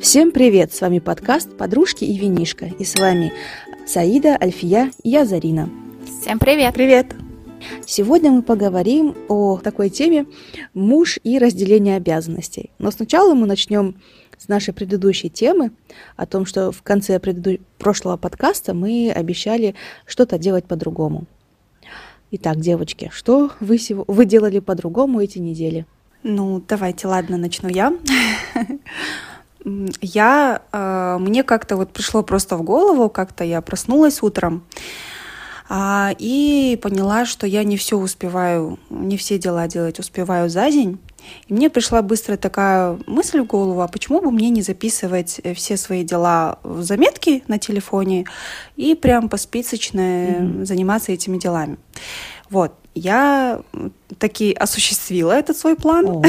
Всем привет! С вами подкаст «Подружки и винишка». И с вами Саида, Альфия и я, Зарина. Всем привет! Привет! Сегодня мы поговорим о такой теме «Муж и разделение обязанностей». Но сначала мы начнем с нашей предыдущей темы, о том, что в конце предыду... прошлого подкаста мы обещали что-то делать по-другому. Итак, девочки, что вы, сего... вы делали по-другому эти недели? Ну, давайте, ладно, начну я. Я, э, мне как-то вот пришло просто в голову, как-то я проснулась утром э, и поняла, что я не все успеваю, не все дела делать успеваю за день. И мне пришла быстро такая мысль в голову, а почему бы мне не записывать э, все свои дела в заметки на телефоне и прям посписочно mm-hmm. заниматься этими делами. Вот, я таки осуществила этот свой план. Oh.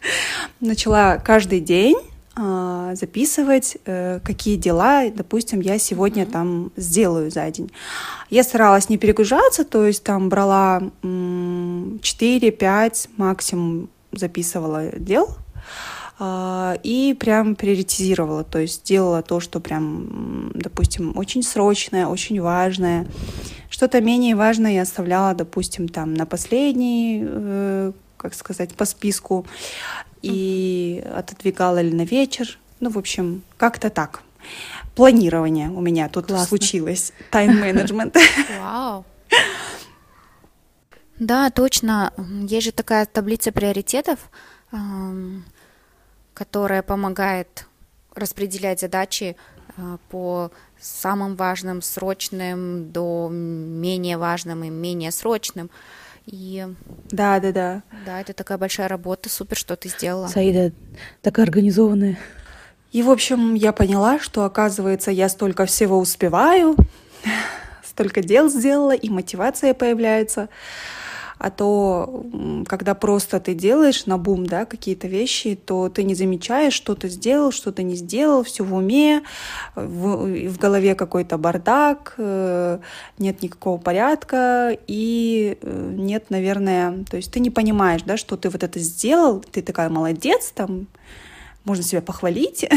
Начала каждый день а, записывать, э, какие дела, допустим, я сегодня там сделаю за день. Я старалась не перегружаться, то есть там брала 4-5 максимум записывала дел а, и прям приоритизировала, то есть делала то, что прям, допустим, очень срочное, очень важное. Что-то менее важное я оставляла, допустим, там на последний, э, как сказать, по списку и отодвигала ли на вечер. Ну, в общем, как-то так. Планирование у меня тут Классно. случилось. Тайм-менеджмент. Вау. Да, точно. Есть же такая таблица приоритетов, которая помогает распределять задачи а, по самым важным, срочным до менее важным и менее срочным. И да, да, да. Да, это такая большая работа, супер, что ты сделала. Саида такая организованная. И, в общем, я поняла, что, оказывается, я столько всего успеваю, столько дел сделала, и мотивация появляется а то, когда просто ты делаешь на бум, да, какие-то вещи, то ты не замечаешь, что ты сделал, что ты не сделал, все в уме, в, в голове какой-то бардак, э, нет никакого порядка и э, нет, наверное, то есть ты не понимаешь, да, что ты вот это сделал, ты такая молодец, там, можно себя похвалить,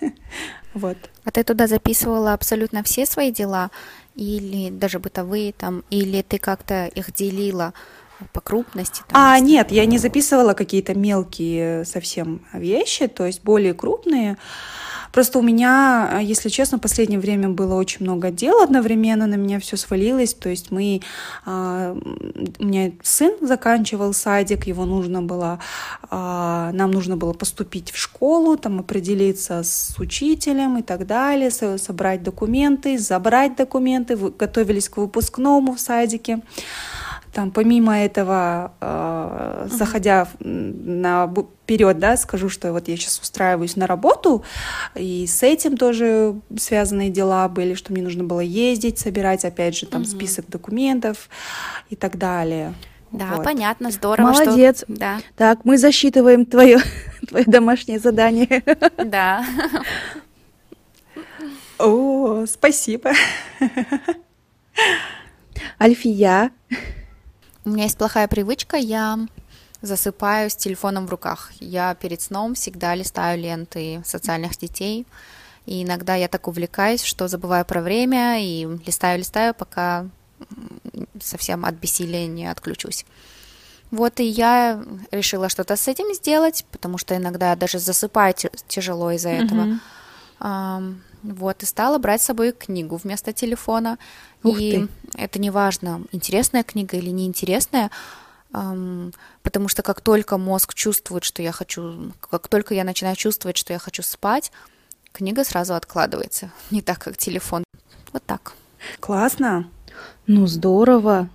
вот. А ты туда записывала абсолютно все свои дела, или даже бытовые там, или ты как-то их делила? По крупности? Там, а, нет, я не записывала какие-то мелкие совсем вещи, то есть более крупные. Просто у меня, если честно, в последнее время было очень много дел одновременно, на меня все свалилось. То есть мы, а, у меня сын заканчивал садик, его нужно было, а, нам нужно было поступить в школу, там определиться с учителем и так далее, собрать документы, забрать документы, готовились к выпускному в садике. Там, помимо этого, э, заходя на вперед, да, скажу, что вот я сейчас устраиваюсь на работу, и с этим тоже связанные дела были, что мне нужно было ездить, собирать, опять же, там угу. список документов и так далее. Да, вот. понятно, здорово. Молодец. Что... Да. Так, мы засчитываем твое, твое домашнее задание. Да. О, спасибо. Альфия, у меня есть плохая привычка, я засыпаю с телефоном в руках. Я перед сном всегда листаю ленты социальных сетей. И иногда я так увлекаюсь, что забываю про время и листаю-листаю, пока совсем от бессилия не отключусь. Вот и я решила что-то с этим сделать, потому что иногда даже засыпать тяжело из-за этого. Mm-hmm. Вот, и стала брать с собой книгу вместо телефона. Ух и ты. это не важно, интересная книга или неинтересная, эм, потому что как только мозг чувствует, что я хочу, как только я начинаю чувствовать, что я хочу спать, книга сразу откладывается, не так, как телефон. Вот так. Классно. Ну, здорово.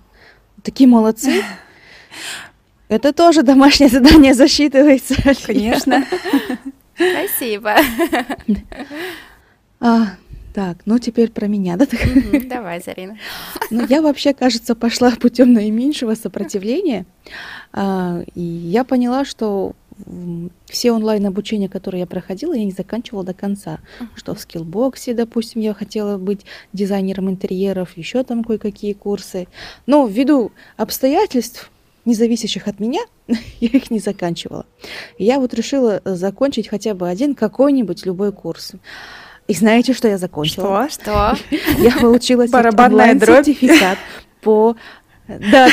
Такие молодцы. Это тоже домашнее задание засчитывается. Конечно. Спасибо. Так, ну теперь про меня, да? Давай, Зарина. Ну, я вообще, кажется, пошла путем наименьшего сопротивления. А, и я поняла, что все онлайн-обучения, которые я проходила, я не заканчивала до конца. Что в скиллбоксе, допустим, я хотела быть дизайнером интерьеров, еще там кое-какие курсы. Но ввиду обстоятельств не зависящих от меня, я их не заканчивала. Я вот решила закончить хотя бы один какой-нибудь любой курс. И знаете, что я закончила? Что? Я получила Барабанная дробь. сертификат по... Да,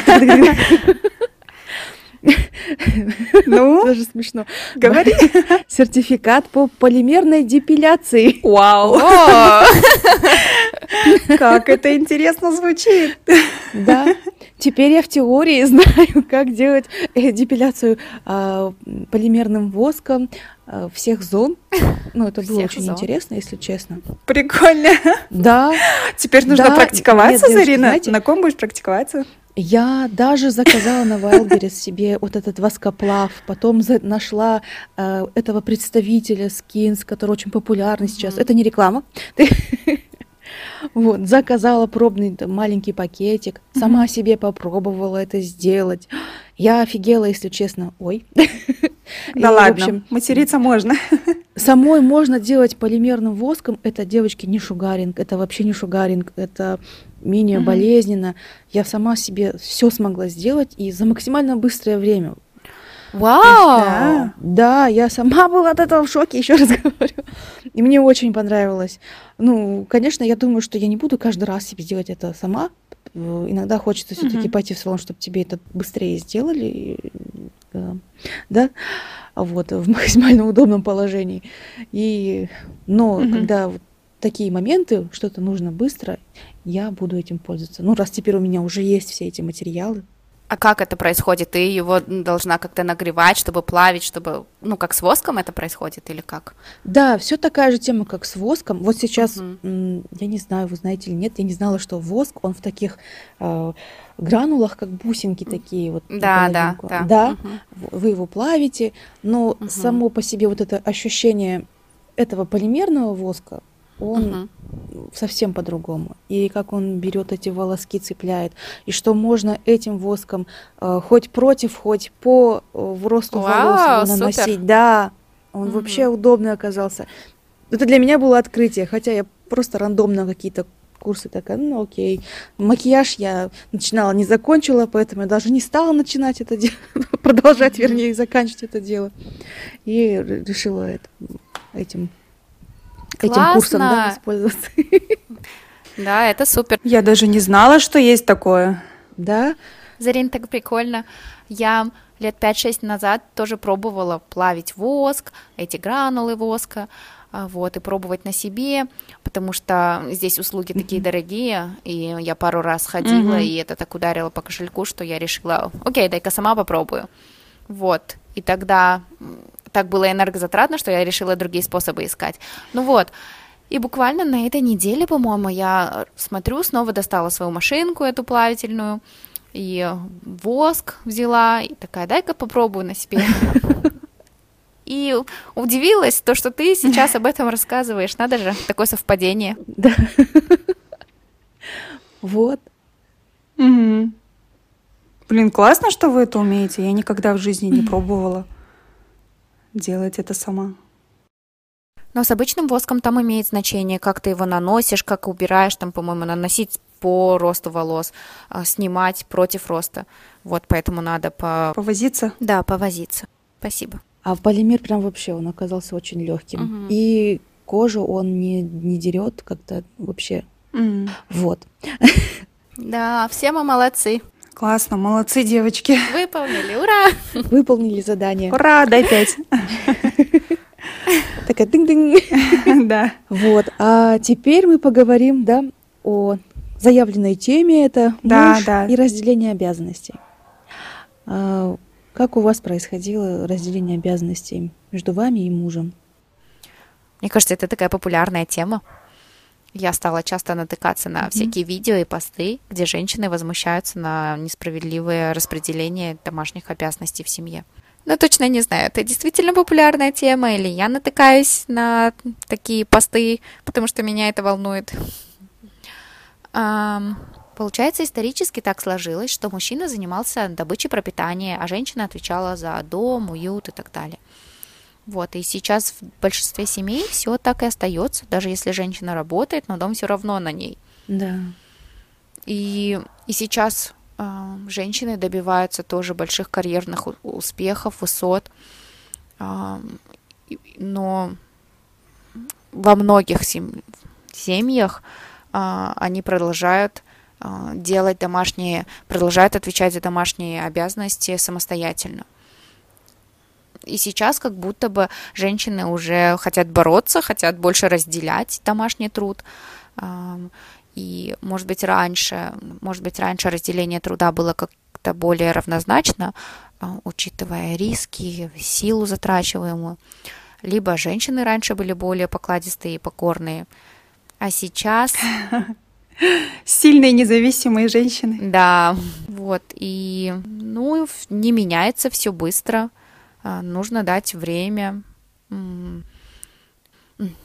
Ну, даже смешно. говори. Сертификат по полимерной депиляции. Вау, О, как это интересно звучит. Да, теперь я в теории знаю, как делать э, депиляцию а, полимерным воском всех зон. Ну, это было Всех очень зон. интересно, если честно. Прикольно. Да, Теперь нужно Да, практиковаться, нет, Зарина. знаете- На ком будешь практиковаться? я даже заказала на Wildberries себе вот этот воскоплав, потом за- нашла э, этого представителя Skins, который очень популярный сейчас. Это не реклама. Вот, заказала пробный там, маленький пакетик, сама себе попробовала это сделать. Я офигела, если честно. Ой. И, Да в ладно, общем, материться можно. Самой можно делать полимерным воском. Это, девочки, не шугаринг. Это вообще не шугаринг. Это менее Мгм. болезненно. Я сама себе все смогла сделать и за максимально быстрое время. Вау! Да. Да, я сама была от этого в шоке, еще раз говорю. И мне очень понравилось. Ну, конечно, я думаю, что я не буду каждый раз себе делать это сама. Э, Иногда хочется все-таки пойти в салон, чтобы тебе это быстрее сделали. э, Да, вот, в максимально удобном положении. И, но Мгм. когда вот такие моменты, что-то нужно быстро, я буду этим пользоваться. Ну, раз теперь у меня уже есть все эти материалы. А как это происходит? Ты его должна как-то нагревать, чтобы плавить, чтобы, ну, как с воском это происходит или как? Да, все такая же тема, как с воском. Вот сейчас, м, я не знаю, вы знаете или нет, я не знала, что воск, он в таких э, гранулах, как бусинки такие вот. Да, да, да. Да, в- вы его плавите, но Мгм. само по себе вот это ощущение этого полимерного воска, он Мгм. совсем по-другому. И как он берет эти волоски, цепляет, и что можно этим воском э, хоть против, хоть по э, в росту волос Вау, супер. наносить. Да, он Мгм. вообще удобный оказался. Это для меня было открытие, хотя я просто рандомно какие-то курсы такая, ну окей. Макияж я начинала, не закончила, поэтому я даже не стала начинать это дело, продолжать, вернее, заканчивать это дело. И решила это, этим, этим курсом да, Классно. воспользоваться. Да, это супер. Я даже не знала, что есть такое. Да, Зарин, так прикольно. Я лет 5-6 назад тоже пробовала плавить воск, эти гранулы воска, а, вот, и пробовать на себе, потому что здесь услуги такие дорогие, и я пару раз ходила, Мгм. и это так ударило по кошельку, что я решила, окей, дай-ка сама попробую. Вот, и тогда так было энергозатратно, что я решила другие способы искать. Ну вот, и буквально на этой неделе, по-моему, я смотрю, снова достала свою машинку эту плавительную, и воск взяла, и такая, дай-ка попробую на себе. И удивилась то, что ты сейчас об этом рассказываешь. Надо же, такое совпадение. да. Вот. Блин, классно, что вы это умеете. Я никогда в жизни не пробовала делать это сама. Но с обычным воском там имеет значение, как ты его наносишь, как убираешь, там, по-моему, наносить по росту волос, а, снимать против роста. Вот поэтому надо по... Повозиться? Да, повозиться. Спасибо. А полимер прям вообще, он оказался очень легким. Мгм. И кожу он не, не дерет как-то вообще. М, Вот. Да, все мы молодцы. Классно, молодцы, девочки. Выполнили, ура! Выполнили задание. Ура, дай пять. Такая дынь-дынь. Да. Вот. А теперь мы поговорим, да, о заявленной теме. Это Да, муж да. и разделение обязанностей. А, как у вас происходило разделение обязанностей между вами и мужем? Мне кажется, это такая популярная тема. Я стала часто натыкаться на всякие видео и посты, где женщины возмущаются на несправедливое распределение домашних обязанностей в семье. Но точно не знаю, это действительно популярная тема, или я натыкаюсь на такие посты, потому что меня это волнует. Ам, Получается, исторически так сложилось, что мужчина занимался добычей пропитания, а женщина отвечала за дом, уют и так далее. Вот, и сейчас в большинстве семей все так и остается, даже если женщина работает, но дом все равно на ней. Да. И, и сейчас а, женщины добиваются тоже больших карьерных успехов, высот, а, но во многих семьях они продолжают делать домашние, продолжают отвечать за домашние обязанности самостоятельно. И сейчас как будто бы женщины уже хотят бороться, хотят больше разделять домашний труд. И, может быть, раньше, может быть, раньше разделение труда было как-то более равнозначно, а, учитывая риски, силу затрачиваемую. Либо женщины раньше были более покладистые и покорные, а сейчас... Сильные независимые женщины. Да, вот, и, ну, не меняется все быстро, нужно дать время,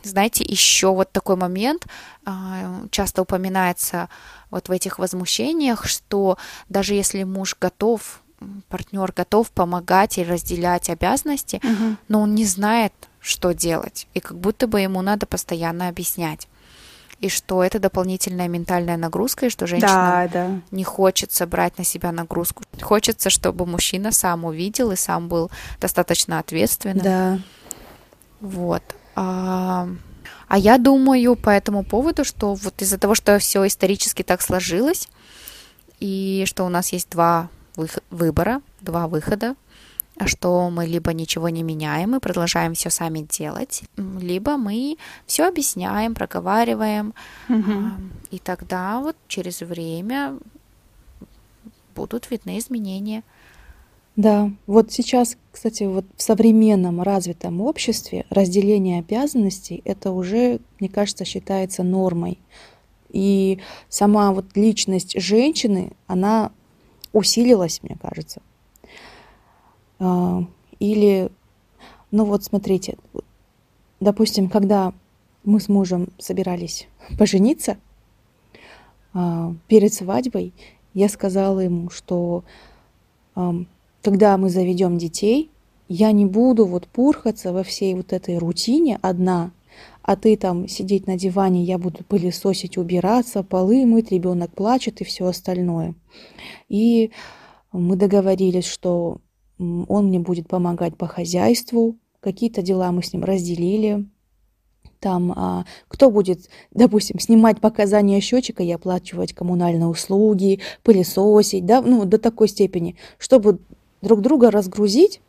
знаете, еще вот такой момент а, часто упоминается вот в этих возмущениях, что даже если муж готов, партнер готов помогать и разделять обязанности, угу. но он не знает, что делать, и как будто бы ему надо постоянно объяснять и что это дополнительная ментальная нагрузка, и что женщина да, да. не хочется брать на себя нагрузку. Хочется, чтобы мужчина сам увидел и сам был достаточно ответственным. Да. Вот. А, а я думаю по этому поводу, что вот из-за того, что все исторически так сложилось, и что у нас есть два выбора, два выхода, что мы либо ничего не меняем и продолжаем все сами делать, либо мы все объясняем, проговариваем, угу. и тогда вот через время будут видны изменения. Да, вот сейчас, кстати, вот в современном развитом обществе разделение обязанностей это уже, мне кажется, считается нормой. И сама вот личность женщины, она усилилась, мне кажется. А, или, ну вот смотрите, допустим, когда мы с мужем собирались пожениться, а, перед свадьбой я сказала ему, что когда мы заведем детей, я не буду вот пурхаться во всей вот этой рутине одна, а ты там сидеть на диване, я буду пылесосить, убираться, полы мыть, ребенок плачет и все остальное. И мы договорились, что он мне будет помогать по хозяйству, какие-то дела мы с ним разделили. Там, а, кто будет, допустим, снимать показания счетчика и оплачивать коммунальные услуги, пылесосить, да, ну, до такой степени, чтобы друг друга разгрузить,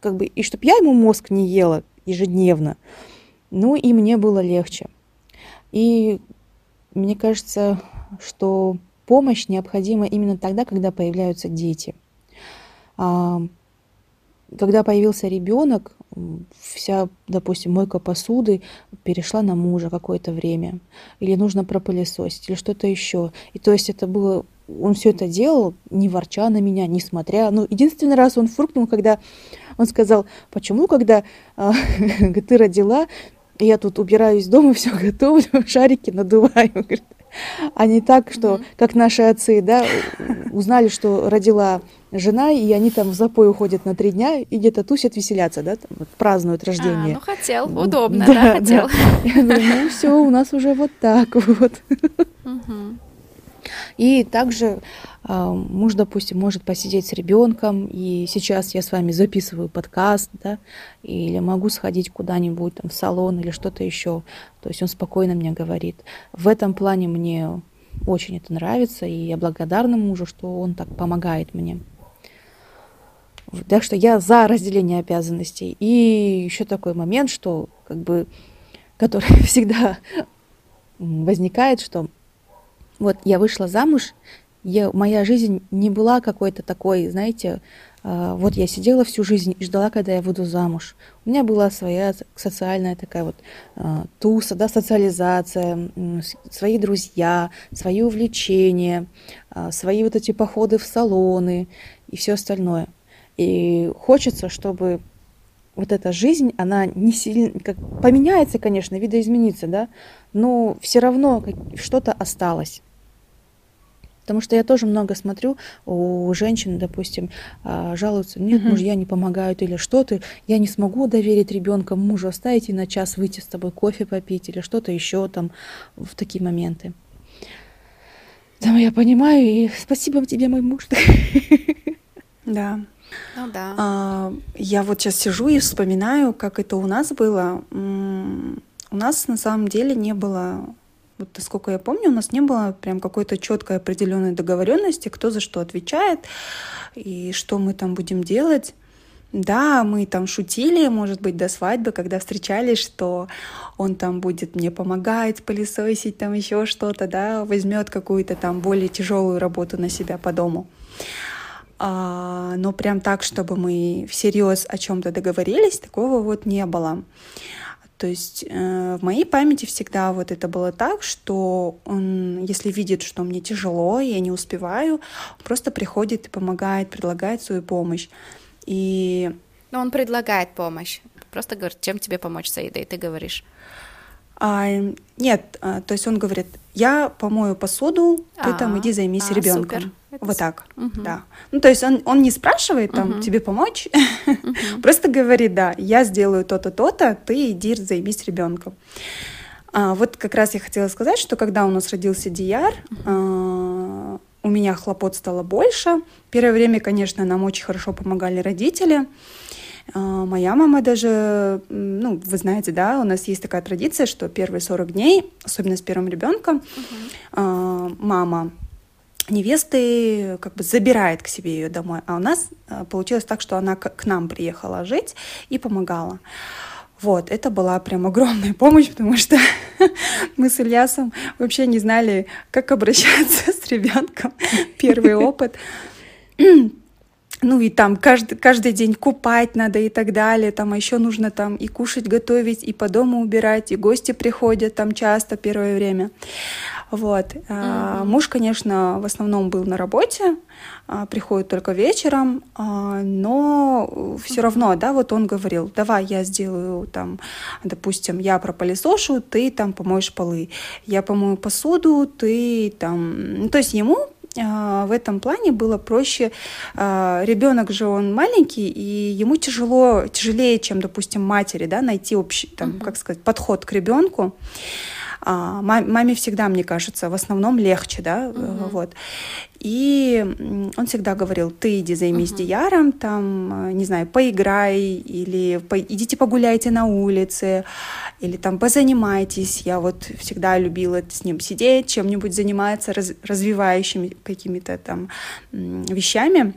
как бы, и чтобы я ему мозг не ела ежедневно. Ну и мне было легче. И мне кажется, что помощь необходима именно тогда, когда появляются дети. А, когда появился ребенок, вся, допустим, мойка посуды перешла на мужа какое-то время. Или нужно пропылесосить, или что-то еще. И то есть это было он все это делал, не ворча на меня, не смотря. Ну, единственный раз он фыркнул, когда он сказал, почему, когда э, ты родила, я тут убираюсь дома, все готовлю, шарики надуваю. А не так, что, mm-hmm. как наши отцы, да, узнали, что родила жена, и они там в запой уходят на три дня и где-то тусят, веселятся, да, там, вот, празднуют рождение. А, ну хотел, удобно, да, да хотел. Да. Я говорю, ну все, у нас уже вот так вот. Mm-hmm. И также э, муж, допустим, может посидеть с ребенком, и сейчас я с вами записываю подкаст, да, или могу сходить куда-нибудь там в салон или что-то еще. То есть он спокойно мне говорит. В этом плане мне очень это нравится, и я благодарна мужу, что он так помогает мне. Так что я за разделение обязанностей. И еще такой момент, что как бы, который всегда возникает, что вот я вышла замуж, я, моя жизнь не была какой-то такой, знаете, э, вот я сидела всю жизнь и ждала, когда я выйду замуж. У меня была своя социальная такая вот э, туса, да, социализация, э, свои друзья, свои увлечения, э, свои вот эти походы в салоны и все остальное. И хочется, чтобы вот эта жизнь, она не сильно, как, поменяется, конечно, видоизменится, да, но все равно что-то осталось. Потому что я тоже много смотрю, у женщин, допустим, а, жалуются, нет, uh-huh. мужья не помогают или что-то, я не смогу доверить ребенка мужу, оставить и на час выйти с тобой кофе попить или что-то еще там в такие моменты. Да, я понимаю, и спасибо тебе, мой муж. Да. Ну да. А, я вот сейчас сижу и вспоминаю, как это у нас было. У нас на самом деле не было, вот насколько я помню, у нас не было прям какой-то четкой определенной договоренности, кто за что отвечает и что мы там будем делать. Да, мы там шутили, может быть, до свадьбы, когда встречались, что он там будет мне помогать, пылесосить, там еще что-то, да, возьмет какую-то там более тяжелую работу на себя по дому. А, но прям так, чтобы мы всерьез о чем-то договорились, такого вот не было. То есть э, в моей памяти всегда вот это было так, что он, если видит, что мне тяжело, я не успеваю, просто приходит и помогает, предлагает свою помощь. И... Но он предлагает помощь. Просто говорит, чем тебе помочь, Саида, и ты говоришь. А, нет, а, то есть он говорит, я помою посуду, ты а, там иди займись а, Вот так, угу. да. Ну, то есть он, он не спрашивает там, угу. тебе помочь, угу. просто говорит, да, я сделаю то-то, то-то, ты иди займись ребенком. А, вот как раз я хотела сказать, что когда у нас родился Дияр, угу. а, у меня хлопот стало больше. Первое время, конечно, нам очень хорошо помогали родители. А, моя мама даже, ну, вы знаете, да, у нас есть такая традиция, что первые 40 дней, особенно с первым ребенком, uh-huh. мама невесты как бы забирает к себе ее домой. А у нас а, получилось так, что она к нам приехала жить и помогала. Вот, это была прям огромная помощь, потому что мы с Ильясом вообще не знали, как обращаться с ребенком. Первый опыт. Ну и там каждый, каждый день купать надо и так далее. Там еще нужно там и кушать, готовить, и по дому убирать, и гости приходят там часто первое время. Вот. Mm-hmm. Муж, конечно, в основном был на работе, а, приходит только вечером, а, но все равно, да, вот он говорил, давай я сделаю там, допустим, я пропылесошу, ты там помоешь полы, я помою посуду, ты там, ну, то есть ему в этом плане было проще. Ребенок же он маленький, и ему тяжело, тяжелее, чем, допустим, матери, да, найти общий, там, uh-huh. как сказать, подход к ребенку. А, маме всегда, мне кажется, в основном легче, да, угу. вот. И он всегда говорил, ты иди займись uh-huh. дияром, там, не знаю, поиграй, или по, идите погуляйте на улице, или там позанимайтесь. Я вот всегда любила с ним сидеть, чем-нибудь заниматься, раз, развивающими какими-то там вещами.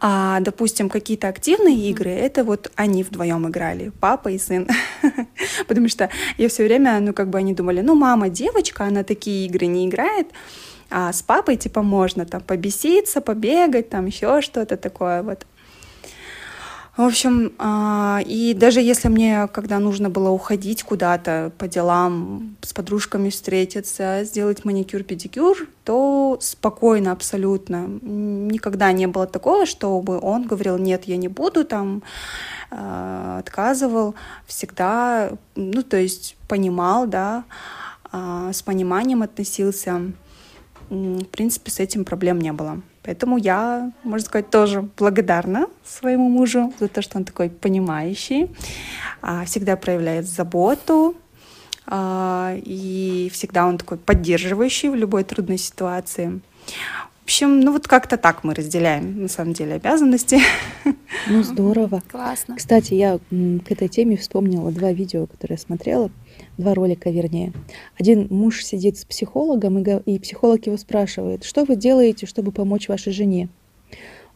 А, допустим, какие-то активные игры, это вот они вдвоем играли, папа и сын. Потому что я все время, ну, как бы они думали, ну, мама девочка, она такие игры не играет, а с папой, типа, можно там побеситься, побегать, там еще что-то такое вот. В общем, а, и даже если мне, когда нужно было уходить куда-то по делам, с подружками встретиться, сделать маникюр, педикюр, то спокойно абсолютно. Никогда не было такого, чтобы он говорил, нет, я не буду, там, а, отказывал. Всегда, ну, то есть понимал, да, а, с пониманием относился. В принципе, с этим проблем не было. Поэтому я, можно сказать, тоже благодарна своему мужу за то, что он такой понимающий, а, всегда проявляет заботу, а, и всегда он такой поддерживающий в любой трудной ситуации. В общем, ну вот как-то так мы разделяем, на самом деле, обязанности. Ну, здорово. Классно. Кстати, я к этой теме вспомнила два видео, которые я смотрела два ролика вернее. Один муж сидит с психологом, и, и психолог его спрашивает, что вы делаете, чтобы помочь вашей жене?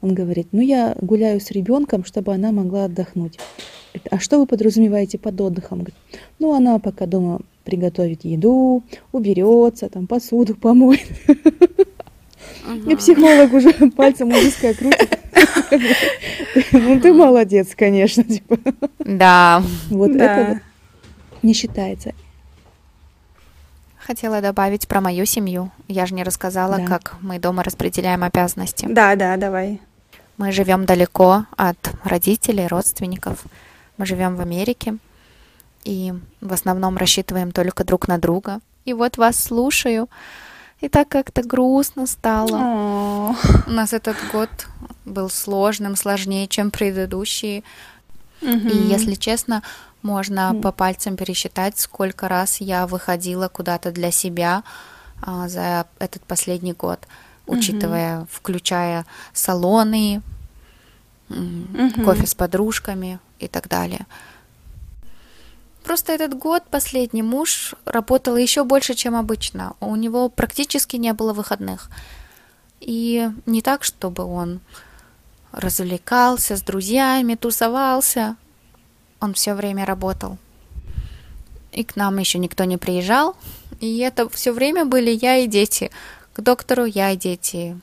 Он говорит, ну я гуляю с ребенком, чтобы она могла отдохнуть. Говорит, а что вы подразумеваете под отдыхом? Говорит, ну она пока дома приготовит еду, уберется, там посуду помоет. И психолог уже пальцем у виска крутит. Ну ты молодец, конечно. Типа. Да. Вот это не считается. Хотела добавить про мою семью. Я же не рассказала, да. как мы дома распределяем обязанности. Да, да, давай. Мы живем далеко от родителей, родственников. Мы живем в Америке и в основном рассчитываем только друг на друга. И вот вас слушаю, и так как-то грустно стало. О. У нас этот год был сложным, сложнее, чем предыдущие. Угу. И если честно, можно по пальцам пересчитать, сколько раз я выходила куда-то для себя, а, за этот последний год, учитывая, угу. включая салоны, угу. кофе с подружками и так далее. Просто этот год последний муж работал еще больше, чем обычно. У него практически не было выходных. И не так, чтобы он развлекался с друзьями, тусовался. Он все время работал. И к нам еще никто не приезжал. И это все время были я и дети. К доктору я и дети.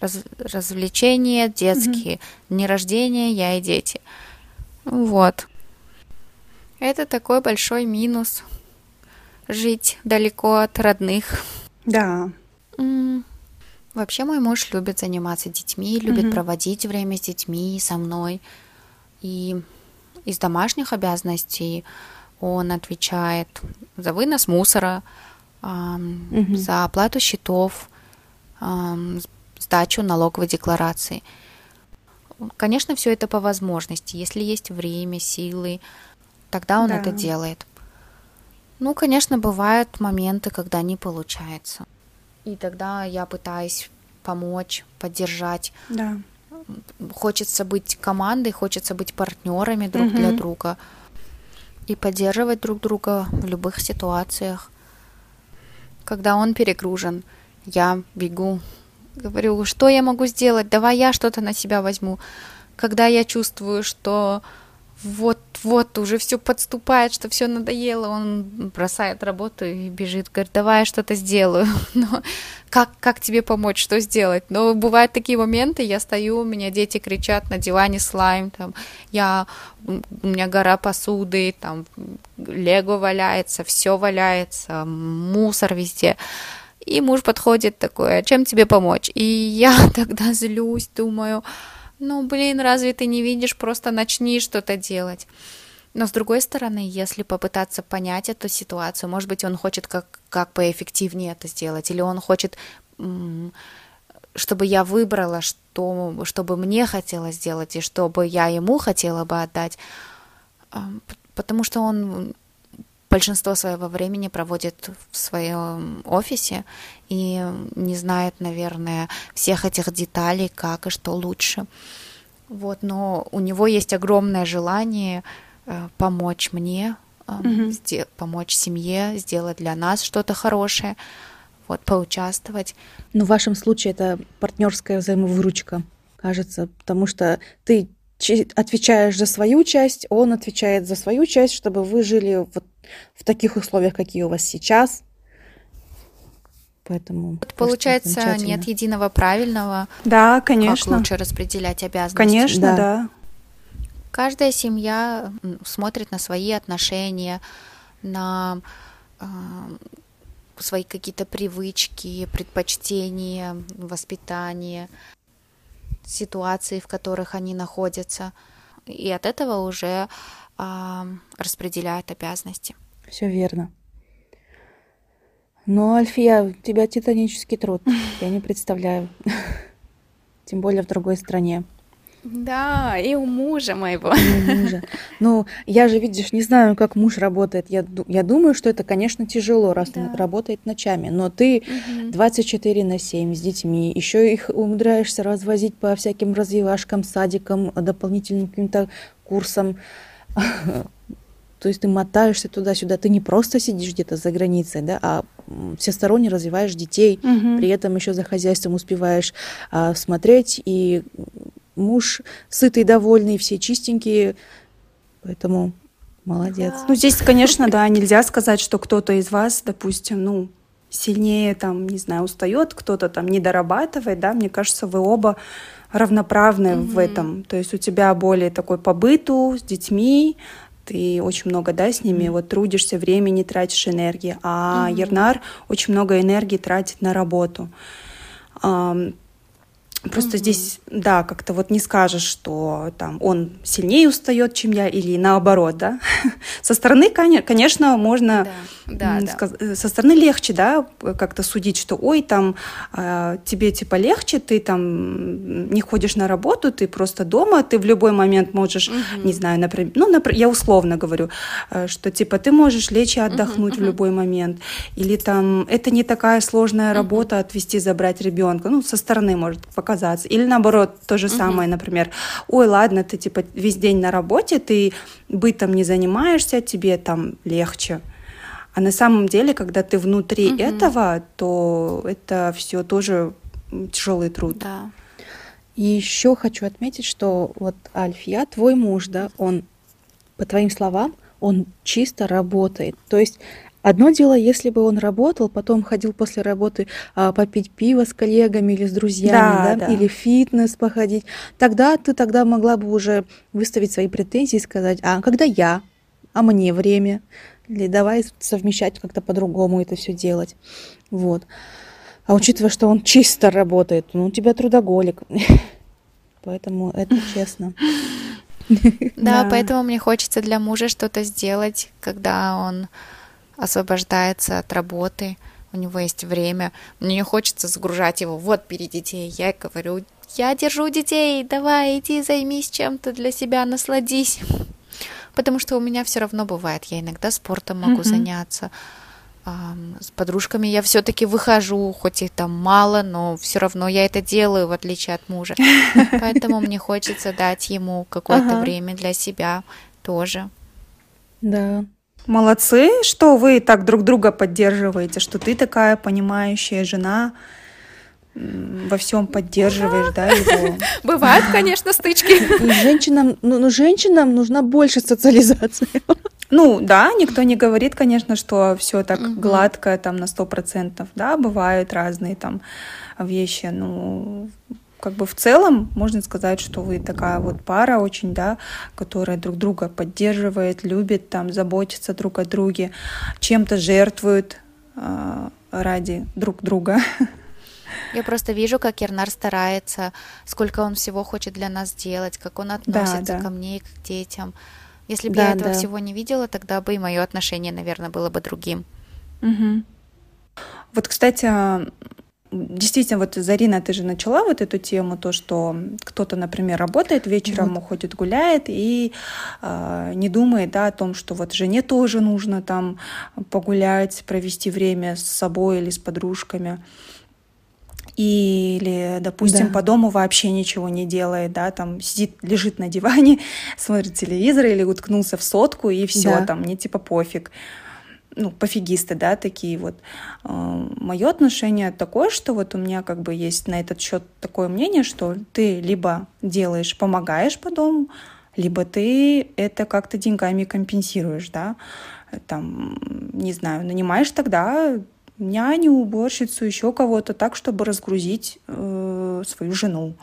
Раз, развлечения детские. Mm-hmm. Дни рождения я и дети. Вот. Это такой большой минус. Жить далеко от родных. Да. Вообще мой муж любит заниматься детьми, любит mm-hmm. проводить время с детьми, со мной. И из домашних обязанностей он отвечает за вынос мусора, mm-hmm. за оплату счетов, сдачу налоговой декларации. Конечно, все это по возможности. Если есть время, силы, тогда он да. это делает. Ну, конечно, бывают моменты, когда не получается. И тогда я пытаюсь помочь, поддержать. Да. Хочется быть командой, хочется быть партнерами друг угу. для друга и поддерживать друг друга в любых ситуациях. Когда он перегружен, я бегу, говорю, что я могу сделать, давай я что-то на себя возьму. Когда я чувствую, что вот-вот уже все подступает, что все надоело, он бросает работу и бежит, говорит, давай я что-то сделаю. Но как, как тебе помочь, что сделать? Но бывают такие моменты, я стою, у меня дети кричат на диване слайм, там, я, у меня гора посуды, там, лего валяется, все валяется, мусор везде. И муж подходит такой, а чем тебе помочь? И я тогда злюсь, думаю, ну, блин, разве ты не видишь, просто начни что-то делать. Но с другой стороны, если попытаться понять эту ситуацию, может быть, он хочет как, как поэффективнее это сделать, или он хочет, чтобы я выбрала, что, чтобы мне хотелось сделать, и чтобы я ему хотела бы отдать, потому что он большинство своего времени проводит в своем офисе и не знает, наверное, всех этих деталей, как и что лучше. Вот, но у него есть огромное желание э, помочь мне, э, mm-hmm. сде- помочь семье, сделать для нас что-то хорошее, вот, поучаствовать. Ну, в вашем случае это партнерская взаимовыручка, кажется, потому что ты отвечаешь за свою часть, он отвечает за свою часть, чтобы вы жили вот в таких условиях, какие у вас сейчас. Поэтому получается нет единого правильного. Да, конечно. Как лучше распределять обязанности? Конечно, да. да. Каждая семья смотрит на свои отношения, на э, свои какие-то привычки, предпочтения, воспитание ситуации, в которых они находятся. И от этого уже распределяют обязанности. Все верно. Но, Альфия, у тебя титанический труд. Я не представляю. Тем более в другой стране. Да, и у мужа моего. И у мужа. Ну, я же, видишь, не знаю, как муж работает. Я, я думаю, что это, конечно, тяжело, раз да. он работает ночами. Но ты угу. 24 на 7 с детьми, еще их умудряешься развозить по всяким развивашкам, садикам, дополнительным каким-то курсам. То есть ты мотаешься туда-сюда, ты не просто сидишь где-то за границей, да, а всесторонне развиваешь детей, угу. при этом еще за хозяйством успеваешь а, смотреть и муж сытый, довольный, все чистенькие, поэтому молодец. Ну, здесь, конечно, да, нельзя сказать, что кто-то из вас, допустим, ну, сильнее там, не знаю, устает, кто-то там не дорабатывает, да, мне кажется, вы оба равноправны mm-hmm. в этом. То есть у тебя более такой по быту с детьми, ты очень много, да, с ними mm-hmm. вот трудишься, времени тратишь, энергии, а mm-hmm. Ернар очень много энергии тратит на работу. Просто mm-hmm. здесь, да, как-то вот не скажешь, что там он сильнее устает, чем я, или наоборот, да. Со стороны, конечно, можно да, да. Э, со стороны легче, да, как-то судить, что, ой, там э, тебе типа легче, ты там не ходишь на работу, ты просто дома, ты в любой момент можешь, угу. не знаю, например, ну, например, я условно говорю, э, что типа ты можешь лечь и отдохнуть угу, в любой момент, или там это не такая сложная работа отвезти, забрать ребенка, ну, со стороны может показаться, или наоборот, то же угу. самое, например, ой, ладно, ты типа весь день на работе, ты бытом не занимаешься, тебе там легче. А на самом деле, когда ты внутри угу. этого, то это все тоже тяжелый труд. Да. И еще хочу отметить, что вот Альфия, твой муж, да, он, по твоим словам, он чисто работает. То есть Одно дело, если бы он работал, потом ходил после работы а, попить пиво с коллегами или с друзьями, да, да, да. или фитнес походить, тогда ты тогда могла бы уже выставить свои претензии и сказать, а когда я, а мне время, или давай совмещать как-то по-другому это все делать. Вот. А учитывая, что он чисто работает, ну, у тебя трудоголик. Поэтому это честно. Да, поэтому мне хочется для мужа что-то сделать, когда он освобождается от работы, у него есть время. Мне не хочется загружать его вот перед детей. Я говорю, я держу детей, давай иди займись чем-то для себя, насладись потому что у меня все равно бывает, я иногда спортом могу mm-hmm. заняться, с подружками я все-таки выхожу, хоть и там мало, но все равно я это делаю, в отличие от мужа. Поэтому мне хочется дать ему какое-то время для себя тоже. Да. Молодцы, что вы так друг друга поддерживаете, что ты такая понимающая жена, во всем поддерживаешь, да, его. Бывают, конечно, стычки. И женщинам, ну, ну, женщинам нужна больше социализации. Ну, да, никто не говорит, конечно, что все так угу. гладко, там, на сто процентов, да, бывают разные там вещи, ну, как бы в целом можно сказать, что вы такая вот пара очень, да, которая друг друга поддерживает, любит, там, заботится друг о друге, чем-то жертвует э, ради друг друга. Я просто вижу, как Ернар старается, сколько он всего хочет для нас сделать, как он относится да, да. ко мне и к детям. Если бы да, я этого да. всего не видела, тогда бы и мое отношение, наверное, было бы другим. Угу. Вот, кстати, действительно, вот Зарина, ты же начала вот эту тему, то, что кто-то, например, работает вечером, вот. уходит, гуляет и э, не думает, да, о том, что вот жене тоже нужно там погулять, провести время с собой или с подружками или, допустим, да. по дому вообще ничего не делает, да, там сидит, лежит на диване, смотрит телевизор или уткнулся в сотку, и все, да. там, мне типа пофиг. Ну, пофигисты, да, такие вот. А, Мое отношение такое, что вот у меня как бы есть на этот счет такое мнение, что ты либо делаешь, помогаешь по дому, либо ты это как-то деньгами компенсируешь, да, там, не знаю, нанимаешь тогда няню, уборщицу, еще кого-то, так, чтобы разгрузить э, свою жену.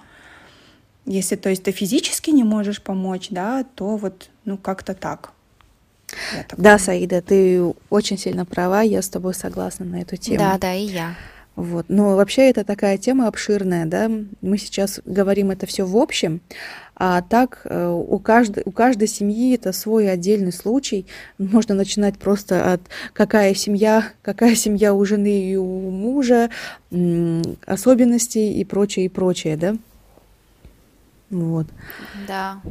Если, то есть, ты физически не можешь помочь, да, то вот, ну, как-то так. Да, Саида, ты очень сильно права, я с тобой согласна на эту тему. Да, да, и я. Вот. Но вообще это такая тема обширная, да. Мы сейчас говорим это все в общем, а так э, у каждой, у каждой семьи это свой отдельный случай. Можно начинать просто от какая семья, какая семья у жены и у мужа, особенности и прочее, и прочее, да? Вот. Да.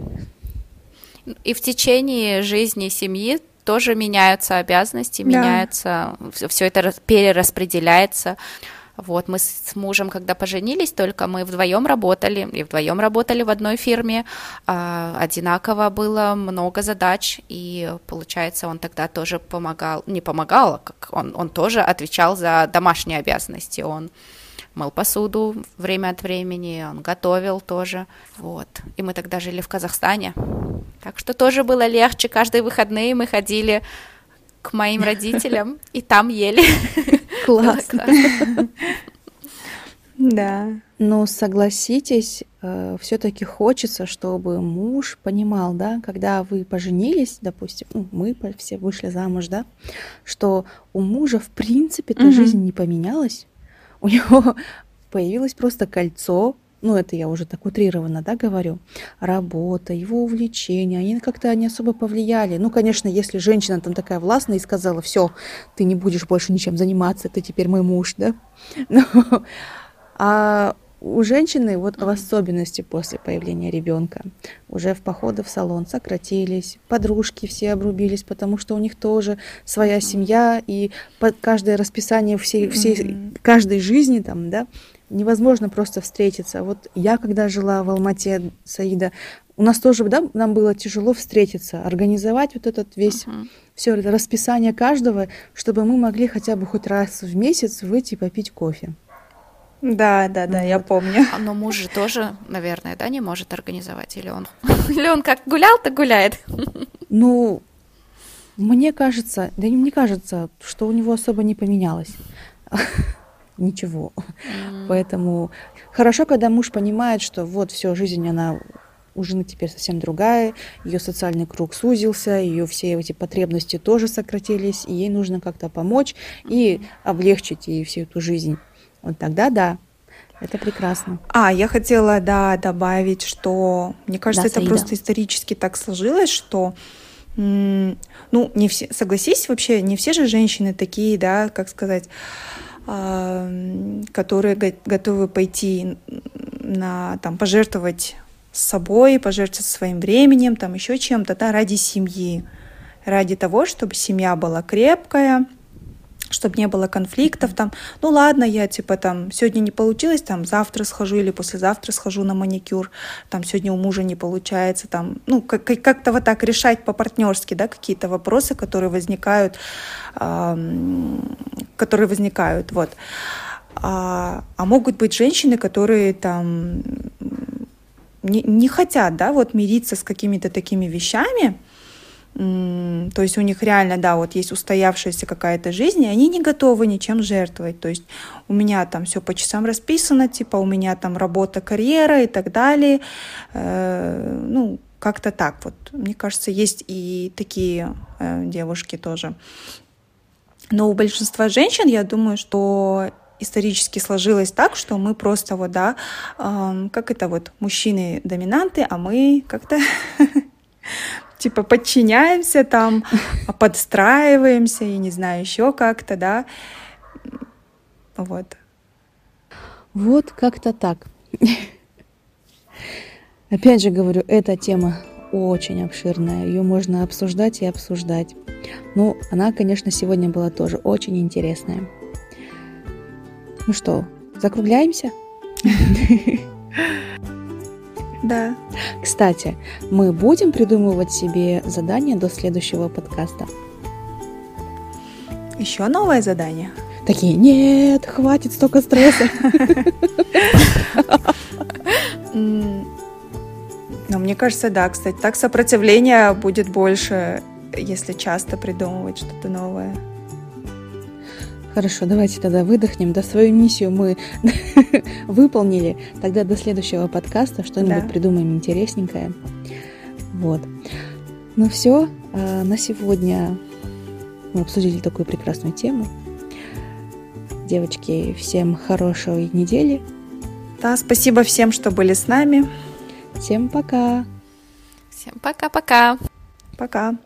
И в течение жизни семьи тоже меняются обязанности, да. меняются, все это перераспределяется. Вот, мы с мужем, когда поженились, только мы вдвоем работали, и вдвоем работали в одной фирме, а, одинаково было много задач, и получается, он тогда тоже помогал, не помогал, а как он, он тоже отвечал за домашние обязанности, он мыл посуду время от времени, он готовил тоже, вот, и мы тогда жили в Казахстане, так что тоже было легче, каждые выходные мы ходили к моим родителям и там ели. Классно. Да. Но согласитесь, э, все-таки хочется, чтобы муж понимал, да, когда вы поженились, допустим, ну, мы все вышли замуж, да, что у мужа в принципе-то угу. жизнь не поменялась, у него появилось просто кольцо, ну это я уже так утрированно, да, говорю, работа, его увлечения, они как-то не особо повлияли. Ну, конечно, если женщина там такая властная и сказала, все, ты не будешь больше ничем заниматься, ты теперь мой муж, да, Но, а у женщины, вот в особенности после появления ребенка, уже в походы в салон сократились, подружки все обрубились, потому что у них тоже своя семья, и под каждое расписание всей, всей каждой жизни там, да, невозможно просто встретиться. Вот я, когда жила в Алмате, Саида, у нас тоже, да, нам было тяжело встретиться, организовать вот этот весь, uh-huh. все расписание каждого, чтобы мы могли хотя бы хоть раз в месяц выйти попить кофе. Да, да, да, я помню. А, но муж же тоже, наверное, да, не может организовать, или он, или он как гулял, так гуляет. Ну, мне кажется, да не мне кажется, что у него особо не поменялось. Ничего. Mm. Поэтому хорошо, когда муж понимает, что вот все, жизнь, она у жены теперь совсем другая, ее социальный круг сузился, ее все эти потребности тоже сократились, и ей нужно как-то помочь и облегчить ей всю эту жизнь. Вот тогда да, это прекрасно. А, я хотела, да, добавить, что мне кажется, да, это Саида. просто исторически так сложилось, что ну, не все, согласись, вообще, не все же женщины такие, да, как сказать, которые готовы пойти на, там, пожертвовать собой, пожертвовать своим временем, там, еще чем-то, да, ради семьи, ради того, чтобы семья была крепкая, чтобы не было конфликтов, там, ну ладно, я типа там сегодня не получилось, там завтра схожу или послезавтра схожу на маникюр, там сегодня у мужа не получается, там, ну как- как-то вот так решать по-партнерски, да, какие-то вопросы, которые возникают, которые возникают, вот. А, а могут быть женщины, которые там не, не хотят, да, вот мириться с какими-то такими вещами, то есть у них реально, да, вот есть устоявшаяся какая-то жизнь, и они не готовы ничем жертвовать. То есть у меня там все по часам расписано, типа у меня там работа, карьера и так далее. Э, ну, как-то так вот. Мне кажется, есть и такие э, девушки тоже. Но у большинства женщин, я думаю, что исторически сложилось так, что мы просто вот, да, как это вот, мужчины доминанты, а мы как-то типа подчиняемся там, подстраиваемся, я не знаю, еще как-то, да. Вот. Вот как-то так. Опять же говорю, эта тема очень обширная, ее можно обсуждать и обсуждать. Ну, она, конечно, сегодня была тоже очень интересная. Ну что, закругляемся? Да. Кстати, мы будем придумывать себе задания до следующего подкаста. Еще новое задание? Такие, нет, хватит столько стресса. Но мне кажется, да, кстати, так сопротивление будет больше, если часто придумывать что-то новое. Хорошо, давайте тогда выдохнем. Да, свою миссию мы выполнили. Тогда до следующего подкаста что-нибудь да. придумаем интересненькое. Вот. Ну все, а, на сегодня мы обсудили такую прекрасную тему. Девочки, всем хорошей недели. Да, спасибо всем, что были с нами. Всем пока. Всем пока-пока. Пока. -пока. пока.